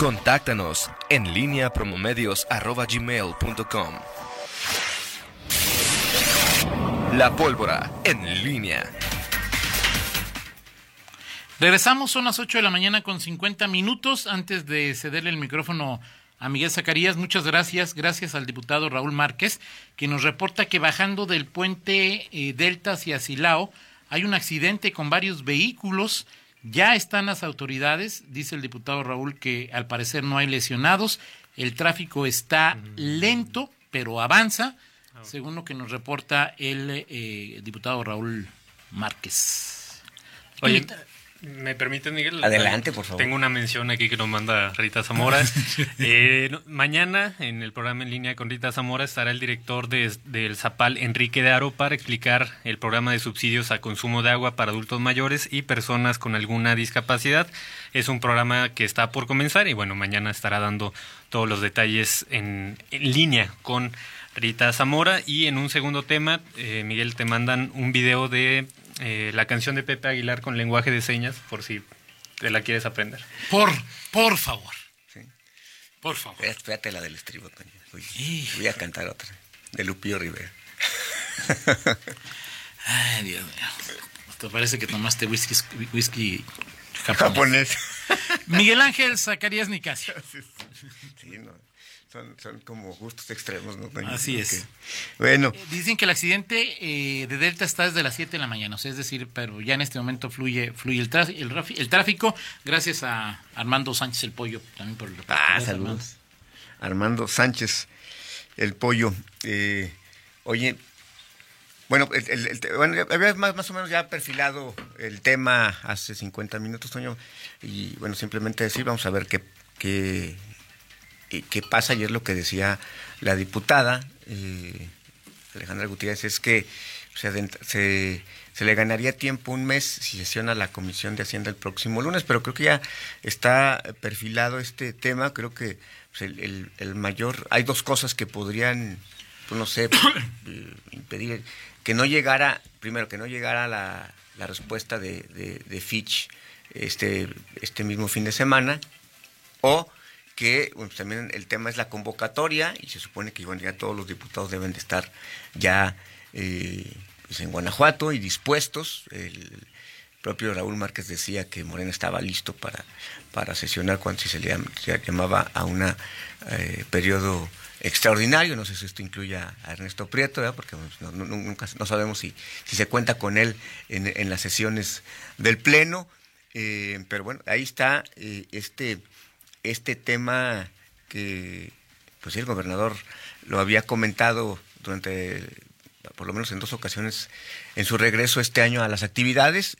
Contáctanos en línea promomedios.com. La pólvora en línea. Regresamos, son las 8 de la mañana con 50 minutos. Antes de cederle el micrófono a Miguel Zacarías, muchas gracias. Gracias al diputado Raúl Márquez, que nos reporta que bajando del puente eh, Delta hacia Silao hay un accidente con varios vehículos. Ya están las autoridades, dice el diputado Raúl, que al parecer no hay lesionados. El tráfico está lento, pero avanza, según lo que nos reporta el eh, diputado Raúl Márquez. Oye, ¿Me permiten, Miguel? Adelante, por favor. Tengo una mención aquí que nos manda Rita Zamora. eh, mañana, en el programa en línea con Rita Zamora, estará el director de, del Zapal, Enrique de Aro, para explicar el programa de subsidios a consumo de agua para adultos mayores y personas con alguna discapacidad. Es un programa que está por comenzar y, bueno, mañana estará dando todos los detalles en, en línea con Rita Zamora. Y en un segundo tema, eh, Miguel, te mandan un video de eh, la canción de Pepe Aguilar con lenguaje de señas, por si te la quieres aprender. Por, por favor. Sí. Por favor. Espérate la del estribo, Toño. Voy, voy, a cantar otra, de Lupillo Rivera. Ay, Dios mío. Te parece que tomaste whisky, whisky japonés. japonés. Miguel Ángel Zacarías Nicasio. Sí, no son, son como gustos extremos, ¿no? Así es. Bueno. Eh, dicen que el accidente eh, de Delta está desde las 7 de la mañana, o sea, es decir, pero ya en este momento fluye fluye el, el, el, tráfico, gracias a Armando Sánchez el Pollo, también por el Ah, saludos. Armando. Sánchez el Pollo. Eh, oye, bueno, el, bueno, había más, más o menos ya perfilado el tema hace 50 minutos, Toño, y bueno, simplemente decir, vamos a ver qué, qué qué pasa, y es lo que decía la diputada eh, Alejandra Gutiérrez, es que se, se, le ganaría tiempo un mes si sesiona la Comisión de Hacienda el próximo lunes, pero creo que ya está perfilado este tema, creo que pues, el, el, el, mayor, hay dos cosas que podrían, pues, no sé, impedir que no llegara, primero, que no llegara la, la respuesta de, de, de Fitch este, este mismo fin de semana, o que bueno, también el tema es la convocatoria y se supone que ya todos los diputados deben de estar ya eh, pues en Guanajuato y dispuestos. El propio Raúl Márquez decía que Morena estaba listo para, para sesionar cuando se le llamaba a un eh, periodo extraordinario. No sé si esto incluye a Ernesto Prieto, porque no, no, nunca no sabemos si, si se cuenta con él en, las sesiones del Pleno. Eh, pero bueno, ahí está este este tema que pues el gobernador lo había comentado durante por lo menos en dos ocasiones en su regreso este año a las actividades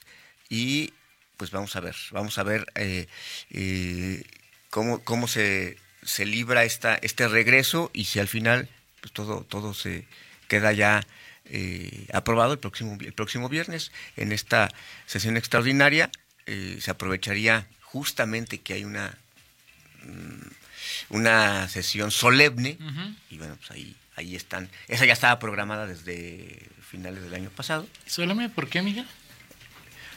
y pues vamos a ver, vamos a ver eh, eh, cómo, cómo se, se libra esta, este regreso y si al final pues todo, todo se queda ya eh, aprobado el próximo, el próximo viernes en esta sesión extraordinaria se aprovecharía justamente que hay una una sesión solemne uh -huh. y bueno, pues ahí, ahí están. Esa ya estaba programada desde finales del año pasado. ¿Solemne por qué, Miguel?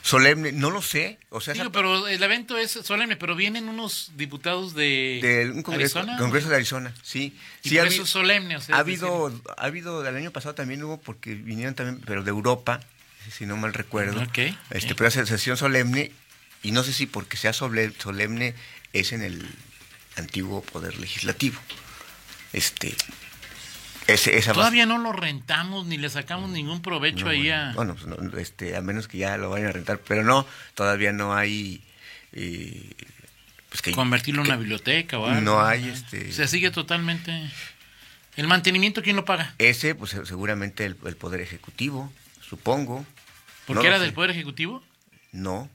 Solemne, no lo sé. O sea, Digo, pero el evento es solemne, pero vienen unos diputados de, de un congreso, Arizona. Congreso de Arizona, sí. Y sí ha, es solemne. O sea, ha habido, decir... ha habido, del año pasado también hubo, porque vinieron también, pero de Europa, si no mal recuerdo. Okay, este, okay. Pero hace sesión solemne, y no sé si porque sea solemne es en el antiguo poder legislativo. Este, ese, esa Todavía no lo rentamos ni le sacamos ningún provecho no, ahí a. Bueno, pues no, este, a menos que ya lo vayan a rentar, pero no, todavía no hay. Eh, pues que, Convertirlo en una biblioteca o algo. No hay. Este, Se sigue totalmente. ¿El mantenimiento quién lo paga? Ese, pues seguramente el, el Poder Ejecutivo, supongo. ¿Por qué no era del Poder Ejecutivo? No,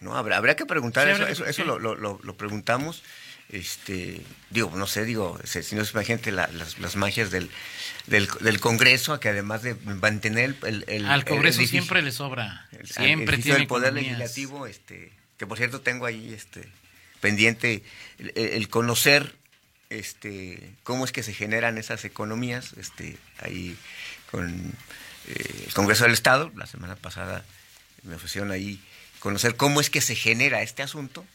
no, habrá, habrá que preguntar, sí, eso, eso, eso lo, lo, lo preguntamos este digo no sé digo si no se imagínate la, las, las, magias del, del, del, Congreso que además de mantener el, el al Congreso el, siempre le sobra siempre el, tiene el poder economías. legislativo este que por cierto tengo ahí este pendiente el, conocer este cómo es que se generan esas economías este ahí con eh, el Congreso del Estado la semana pasada me ofrecieron ahí conocer cómo es que se genera este asunto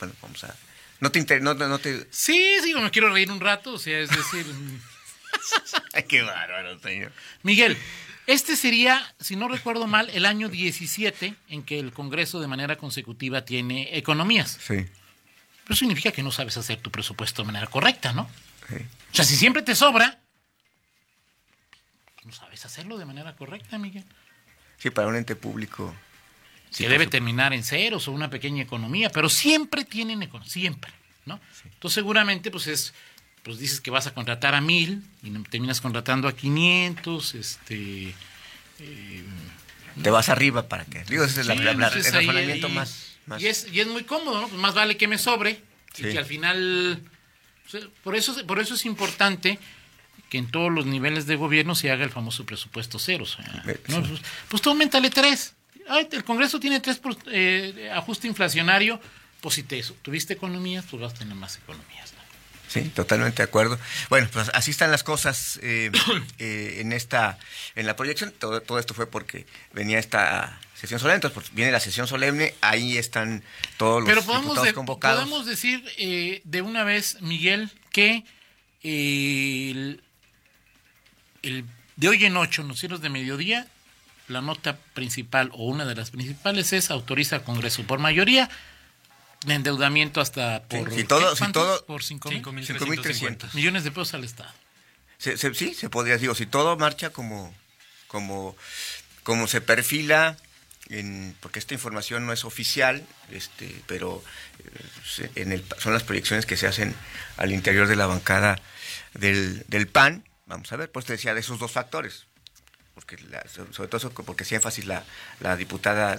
bueno vamos a No te, inter- no, no- no te... Sí, sí, me quiero reír un rato, o sea, es decir, qué bárbaro, señor. Miguel, este sería, si no recuerdo mal, el año 17 en que el Congreso de manera consecutiva tiene economías. Sí, Pero significa que no sabes hacer tu presupuesto de manera correcta, ¿no? sí. O sea, si siempre te sobra, no sabes hacerlo de manera correcta, Miguel. Sí, para un ente público. Sí, que debe supuesto. terminar en ceros o una pequeña economía, pero siempre tienen economía, siempre, ¿no? Entonces seguramente pues es, pues dices que vas a contratar a mil y terminas contratando a 500, este... Te vas arriba para que. Digo, ese es la- sí, la- la- pues, el razonamiento más. más- Y, es, y es muy cómodo, ¿no? Pues más vale que me sobre y que al final... pues, por, eso, por eso es importante que en todos los niveles de gobierno se haga el famoso presupuesto cero. o sea, Eh. Pues, pues tú aumentale tres. El Congreso tiene tres por- eh, ajuste inflacionario. Pues si te tuviste economías, pues vas a tener más economías. ¿no? Sí, totalmente de acuerdo. Bueno, pues así están las cosas eh, eh, en esta, en la proyección. Todo, todo esto fue porque venía esta sesión solemne, entonces pues, viene la sesión solemne, ahí están todos los Pero podemos, diputados de- convocados. podemos decir eh, de una vez, Miguel, que eh, el, el- de hoy en ocho, noticieros de mediodía, la nota principal o una de las principales es autoriza al Congreso por mayoría de endeudamiento hasta por si todo- si todo- por cinco mil 5.350. millones de pesos al Estado. Se- se- sí, se podría, digo, si todo marcha como, como, como se perfila, en, porque esta información no es oficial, este, pero eh, se- en el, son las proyecciones que se hacen al interior de la bancada del, del PAN. Vamos a ver, pues te decía de esos dos factores, porque la- so- sobre todo eso, porque hacía énfasis la, la diputada,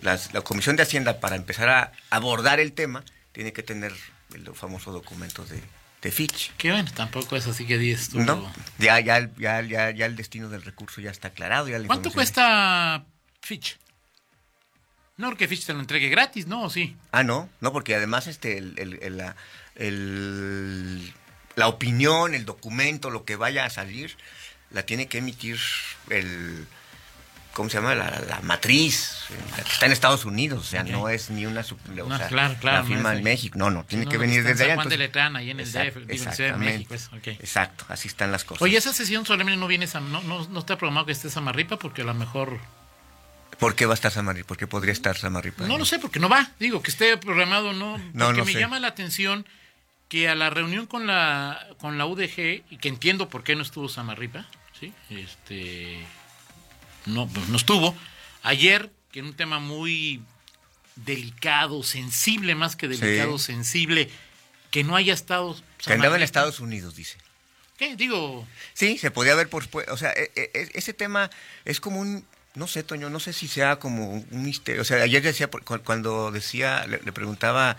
la Comisión de Hacienda para empezar a abordar el tema, tiene que tener el famoso documento de, de Fitch. Que bueno, tampoco es así que dices tú. No, ya, ya, ya, ya, ya el destino del recurso ya está aclarado. Ya ¿Cuánto cuesta Fitch? No, porque Fitch te lo entregue gratis, ¿no? ¿O sí? Ah, no, no, porque además este, el, el- el- la opinión, el documento, lo que vaya a salir, la tiene que emitir el, ¿cómo se llama? La, la matriz, está en Estados Unidos, o sea, no es ni una, o No, sea, claro, claro, la firma no en. México, no, no, tiene No, que venir desde allá. Juan de entonces- Letrán, ahí en el Exact- DF, de. México, es. Exacto, así están las cosas. Oye, esa sesión solemne no viene, no, no, no está programado que esté Samarripa porque a lo mejor... ¿Por qué va a estar Samarripa? ¿Por qué podría estar Samarripa? No lo sé, porque no va. Digo, que esté programado, no. No, Porque no me sé. llama la atención que a la reunión con la con la UDG, y que entiendo por qué no estuvo Samarripa, ¿sí? Este, no, pues no estuvo. Ayer, que en un tema muy delicado, sensible más que delicado, Sí. sensible, que no haya estado... Que andaba en. Estados Unidos, dice. ¿Qué? Digo, Sí, se podía ver por... O sea, e- e- ese tema es como un... No sé, Toño, no sé si sea como un misterio. O sea, ayer decía, cuando decía, le, le preguntaba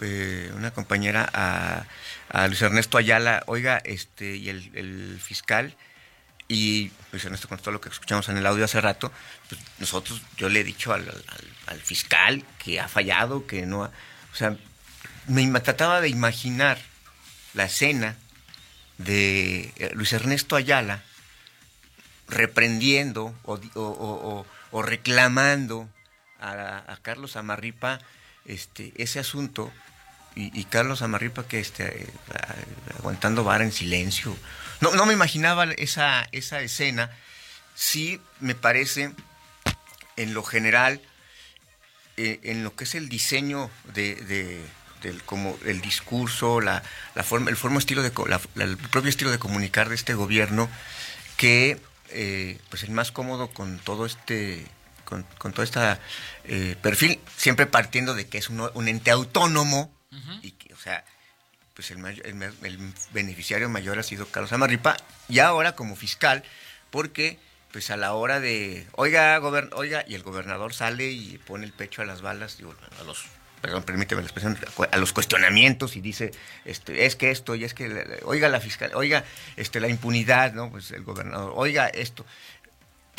eh, una compañera a, a Luis Ernesto Ayala, oiga, este, y el, el fiscal, y Luis Ernesto contestó lo que escuchamos en el audio hace rato, pues nosotros, yo le he dicho al, al- al fiscal que ha fallado, que no ha... O sea, me trataba de imaginar la escena de eh, Luis Ernesto Ayala reprendiendo o, reclamando a, Carlos Amarripa este, ese asunto y, Carlos Amarripa que este, eh, aguantando vara en silencio. No, no me imaginaba esa, esa escena. Sí me parece, en lo general, eh, en lo que es el diseño de, de- del como el discurso, la, la forma, el forma estilo de co- la- la- el propio estilo de comunicar de este gobierno, que eh, pues el más cómodo con todo este con, con todo este perfil, siempre partiendo de que es un, un ente autónomo y que, o sea, pues el, mayor- el, beneficiario mayor ha sido Carlos Amarripa y ahora como fiscal, porque pues a la hora de, oiga, gobern oiga, y el gobernador sale y pone el pecho a las balas, a los, perdón, permíteme la expresión, a los cuestionamientos y dice, este, es que esto, y es que, oiga la fiscal, oiga, este, la impunidad, ¿no? Pues el gobernador, oiga esto.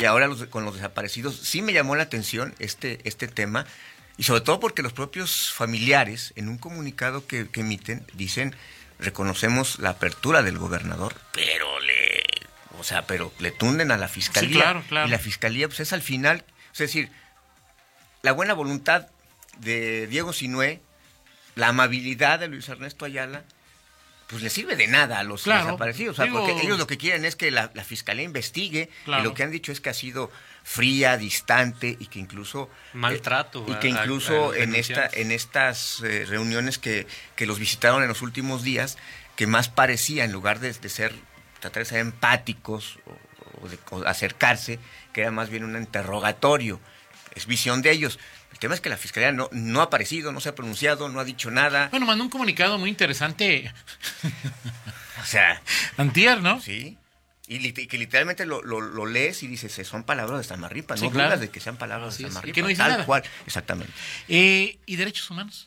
Y ahora con los desaparecidos, sí me llamó la atención este, este tema, y sobre todo porque los propios familiares, en un comunicado que, que emiten, dicen, reconocemos la apertura del gobernador, pero le, o sea, pero le tunden a la fiscalía. Sí, claro, claro. Y la fiscalía, pues es al final, es decir, la buena voluntad de Diego Sinué la amabilidad de Luis Ernesto Ayala, pues le sirve de nada a los Claro. desaparecidos. O sea, Digo- porque ellos lo que quieren es que la, la fiscalía investigue Claro. y lo que han dicho es que ha sido fría, distante y que incluso Maltrato y que a- a incluso en esta en estas eh, reuniones que, que los visitaron en los últimos días que más parecía en lugar de, de ser tratar de ser empáticos o, o de o acercarse que era más bien un interrogatorio es visión de ellos el tema es que la fiscalía no, no ha aparecido no se ha pronunciado no ha dicho nada Bueno, mandó un comunicado muy interesante o sea antier, ¿no? sí y lit- que literalmente lo, lo- lo lees y dices "Eh, son palabras de Samarripa Sí, no claro. dudas de que sean palabras Así de Samarripa que no dice tal nada. cual exactamente Eh, ¿Y derechos humanos?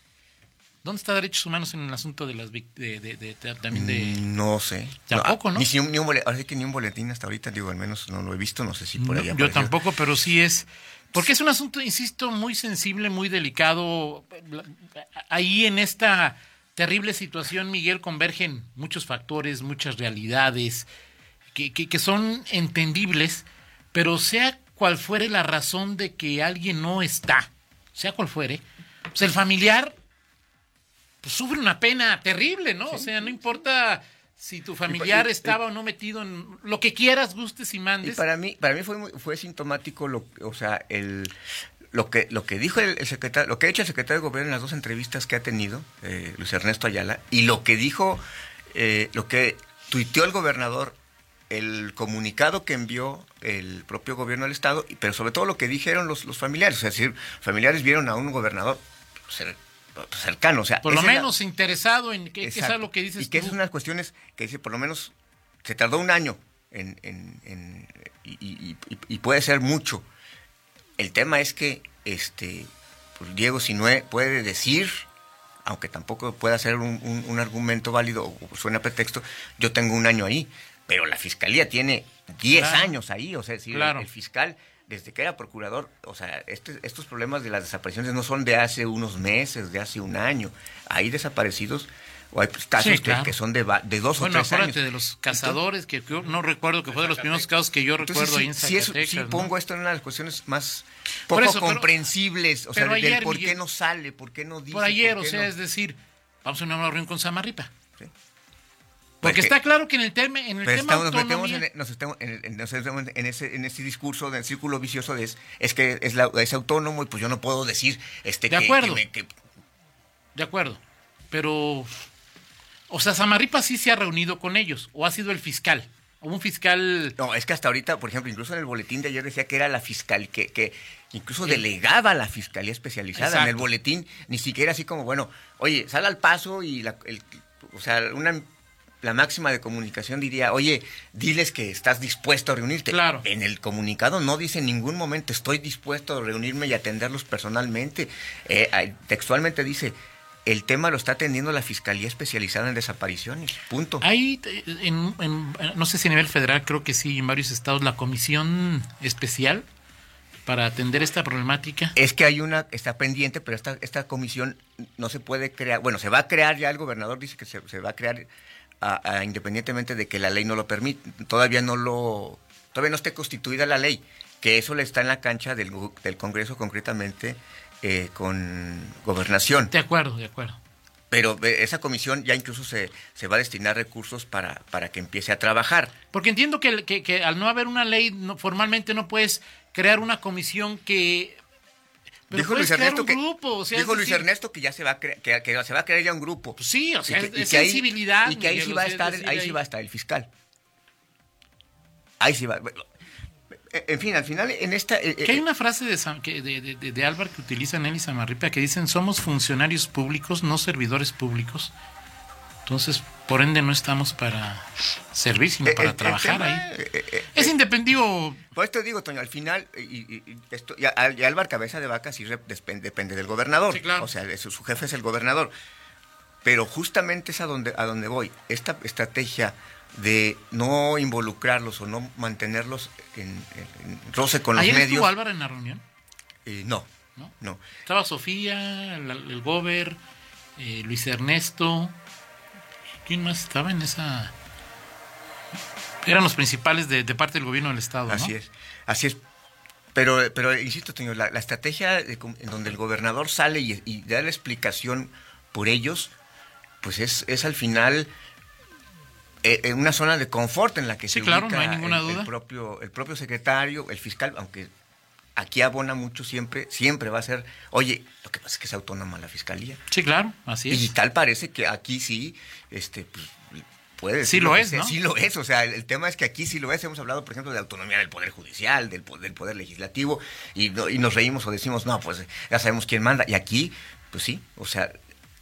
¿Dónde está derechos humanos en el asunto de las de, de- también de Mm, No sé. Tampoco, ¿no? Ni, si un, ni un boletín, ahora sí que ni un boletín hasta ahorita, digo, al menos no lo he visto, no sé si por No, ahí yo apareció. tampoco, pero sí es porque es un asunto, insisto, muy sensible, muy delicado. Ahí en esta terrible situación, Miguel, convergen muchos factores, muchas realidades que, que, que son entendibles, pero sea cual fuere la razón de que alguien no está, sea cual fuere, pues el familiar pues, sufre una pena terrible, ¿no? o sea, no importa si tu familiar y- y- estaba o no metido en lo que quieras, gustes y Y mandes. para mí, para mí fue muy- fue sintomático lo, o sea, el lo que lo que dijo el, secretario, lo que ha hecho el secretario de gobierno en las dos entrevistas que ha tenido, eh, Luis Ernesto Ayala, y lo que dijo, eh, lo que tuiteó el gobernador, el comunicado que envió el propio gobierno del estado, y- pero sobre todo lo que dijeron los, los familiares, es decir, familiares vieron a un gobernador cer- cercano, o sea, por lo es la- menos interesado en que es algo que dices Y que tú. son unas cuestiones que dice, por lo menos, se tardó un año en, en- en- y, y- y- y puede ser mucho. El tema es que este pues, Diego Sinue puede decir, aunque tampoco pueda ser un, un- un argumento válido o suena a pretexto, yo tengo un año ahí, pero la fiscalía tiene 10 Claro. años ahí, o sea, es Claro. el, el fiscal desde que era procurador, o sea, este- estos problemas de las desapariciones no son de hace unos meses, de hace un año. Hay desaparecidos o hay pues, casos Sí, que- claro. que, son de, dos bueno, o tres acuérdate años. de los cazadores, que yo no recuerdo que fue de los primeros casos que yo Entonces, recuerdo sí, ahí en sí, eso- pongo esto en una de las cuestiones más poco eso, pero- comprensibles, o sea, del ayer, por qué no sale, por qué no dice. Por ayer, por o sea, no- es decir, vamos a una reunión con Samarripa. Sí. Porque que- está claro que en el tema, en el Pero tema estamos, nos metemos autonomía, en, nos estamos en, en- en ese, en ese discurso del círculo vicioso de es, es que es, la- es autónomo y pues yo no puedo decir este De que- acuerdo. que me- que- de acuerdo, pero, o sea, Samarripa sí se ha reunido con ellos, o ha sido el fiscal, o un fiscal... No, es que hasta ahorita, por ejemplo, incluso en el boletín de ayer decía que era la fiscal, que, que incluso delegaba a la fiscalía especializada. En el Exacto. boletín, ni siquiera así como, bueno, oye, sal al paso y la, el- o sea, una la máxima de comunicación diría, oye, diles que estás dispuesto a reunirte. Claro. En el comunicado no dice en ningún momento estoy dispuesto a reunirme y atenderlos personalmente. Eh, textualmente dice, el tema lo está atendiendo la Fiscalía Especializada en Desapariciones. Punto. Hay, en- en- no sé si a nivel federal, creo que sí, en varios estados, la comisión especial para atender esta problemática. Es que hay una, está pendiente, pero esta, esta comisión no se puede crear, bueno, se va a crear ya, el gobernador dice que se, se va a crear a- a- independientemente de que la ley no lo permite, todavía no lo, todavía no esté constituida la ley, que eso le está en la cancha del, del Congreso concretamente eh, con gobernación. De acuerdo, de acuerdo. Pero eh, esa comisión ya incluso se, se va a destinar recursos para, para que empiece a trabajar. Porque entiendo que, que- que al no haber una ley, no- formalmente no puedes crear una comisión que... Pero dijo Luis Ernesto un que grupo, o sea, dijo es Luis decir, Ernesto que ya se va a cre- que, que se va a crear ya un grupo. Pues sí, o sea, Y es, que- es que ahí- sensibilidad. y que ahí sí va a estar, ahí sí va a estar el fiscal. Ahí sí va. En fin, al final, en esta. eh, Que hay eh, una frase de, Sam- que- de, de, de- Álvaro que utilizan él y Samarripa que dicen somos funcionarios públicos, no servidores públicos. Entonces, por ende, no estamos para servir, sino eh, para el- el trabajar tema, ahí. eh, eh, eh, Es independido. Por esto digo, Toño, al final, y, esto, y, Álvaro Cabeza de Vaca sí depende del gobernador. Sí, claro. O sea, es- su jefe es el gobernador. Pero justamente es a donde, a donde voy. Esta estrategia de no involucrarlos o no mantenerlos en, en- en roce con los ¿Ayer medios. estuvo Álvaro en la reunión? eh, no, ¿no? no. Estaba Sofía, el, el Gober, eh, Luis Ernesto. ¿Quién más estaba en esa...? Eran los principales de, de parte del gobierno del Estado, ¿no? Así es, así es. Pero, pero insisto, Toño, la, la estrategia en donde el gobernador sale y, y da la explicación por ellos, pues es, es al final eh, una zona de confort en la que Sí, se claro, ubica no hay ninguna el, propio, el propio secretario, el fiscal, aunque aquí abona mucho siempre, siempre va a ser, oye, lo que pasa es que es autónoma la fiscalía. Sí, claro, así Y es. tal parece que aquí sí, este, pues, puede Sí lo es, ¿no? Sí lo es, o sea, el, el tema es que aquí sí lo es. Hemos hablado, por ejemplo, de autonomía del Poder Judicial, del, del Poder Legislativo, y, y nos reímos o decimos, no, pues ya sabemos quién manda. Y aquí, pues sí, o sea,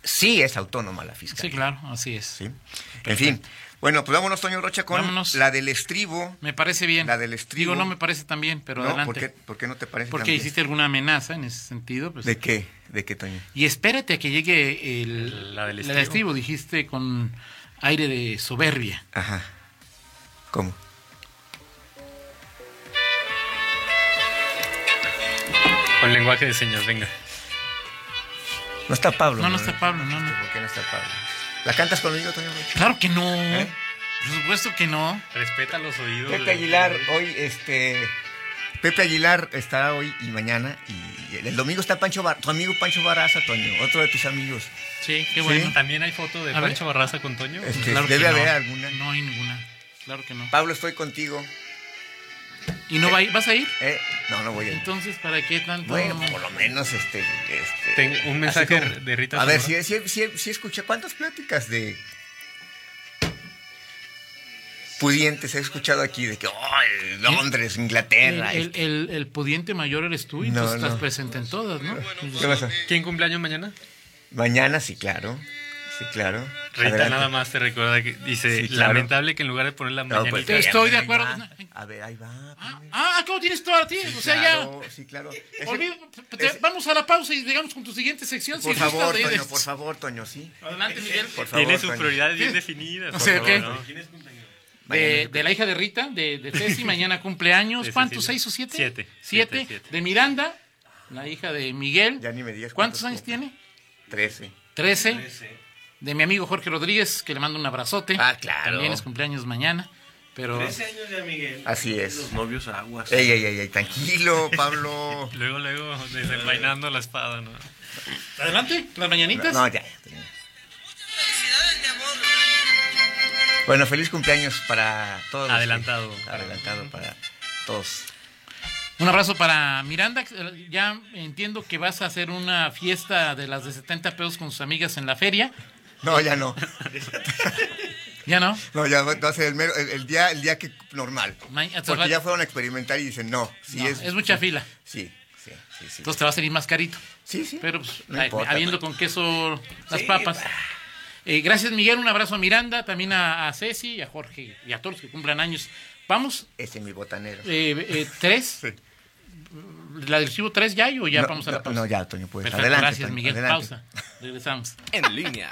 sí es autónoma la fiscalía. Sí, claro, así es. ¿sí? En fin, bueno, pues vámonos, Toño Rocha, con Vámonos. la del estribo. Me parece bien. La del estribo. Digo, no me parece tan bien, pero ¿no? adelante. ¿Por qué, por qué no te parece Porque tan bien? hiciste alguna amenaza en ese sentido. Pues. ¿De qué? ¿De qué, Toño? Y espérate a que llegue el, La del la estribo, dijiste con aire de soberbia. Ajá. ¿Cómo? Con lenguaje de señas, venga. No está Pablo. No, no está Pablo, no, no. ¿Por qué no está Pablo? ¿La cantas conmigo, Toño Rocha? Claro que no. ¿Eh? Por supuesto que no. Respeta los oídos. Pepe de- Aguilar, hoy, este. Pepe Aguilar estará hoy y mañana. Y el, domingo está Pancho Bar- tu amigo Pancho Barraza, Toño, otro de tus amigos. Sí, qué Sí. bueno. También hay foto de A ver. Pancho Barraza con Toño. Este, Claro que debe no. haber alguna. No hay ninguna. Claro que no. Pablo, estoy contigo. ¿Y no va a ir? vas a ir? ¿Eh? No, no voy a ir. Entonces, ¿para qué tanto? Bueno, por lo menos este. este Tengo un mensaje como- de Rita A ver, si, si, si, si escuché. ¿Cuántas pláticas de. pudientes he escuchado aquí de que, oh, Londres, el, Inglaterra. el, este- el- el pudiente mayor eres tú y No, tú estás no. presente en todas, ¿no? ¿Qué pasa? ¿Quién cumpleaños mañana? Mañana sí, claro. Sí, claro. Rita Adelante. nada más te recuerda que dice, Sí, claro. lamentable que en lugar de poner la No, mañanita... pues, Te estoy de acuerdo. va. A ver, ahí va. Ah, pues. ah, ¿cómo tienes todo a ti? o sea, Claro, Sí, claro. ya. Ese- olvida- te- ese- vamos a la pausa y llegamos con tu siguiente sección. por si favor, gustas, de- Toño, por favor, Toño, sí. Adelante, Miguel. Por favor, Tiene sus Toño. prioridades bien definidas. O sea, ¿qué? ¿no? De, de la hija de Rita, de, de Ceci, mañana cumpleaños. ¿Cuántos? ¿Seis o siete? Siete. Siete. De Miranda, la hija de Miguel. Ya ni me digas ¿Cuántos cuántos años tiene? Trece. Trece. De mi amigo Jorge Rodríguez, que le mando un abrazote. Ah, claro. También es cumpleaños mañana. Pero 13 años ya, Miguel. Así es. Los novios aguas. Ey, ey, ey, ey, tranquilo, Pablo. Luego, luego, desenvainando la espada, ¿no? adelante, las mañanitas. No, ya. ya. Bueno, feliz cumpleaños para todos. que- Adelantado. adelantado para todos. Un abrazo para Miranda. Ya entiendo que vas a hacer una fiesta de las de 70 pesos con sus amigas en la feria. No, ya no. ¿Ya no? No, ya va a ser el, mero- el, el día, el día que normal. Ma- Porque ya fueron a experimentar y dicen, no, sí No, es. es mucha fila. Sí, sí, sí, sí. Entonces te va a salir más carito. Sí, sí. Pero pues, No ay, importa. habiendo con queso las Sí, papas. Eh, gracias Miguel, un abrazo a Miranda, también a, a Ceci, a Jorge y a todos los que cumplan años. Vamos, Ese es mi botanero. eh, eh, tres. Sí. ¿La del Chivo tres ya hay o ya no, vamos a la no, pausa? no, ya, Toño, pues. Perfecto, adelante. gracias Toño, Miguel. adelante. Pausa. Regresamos. En línea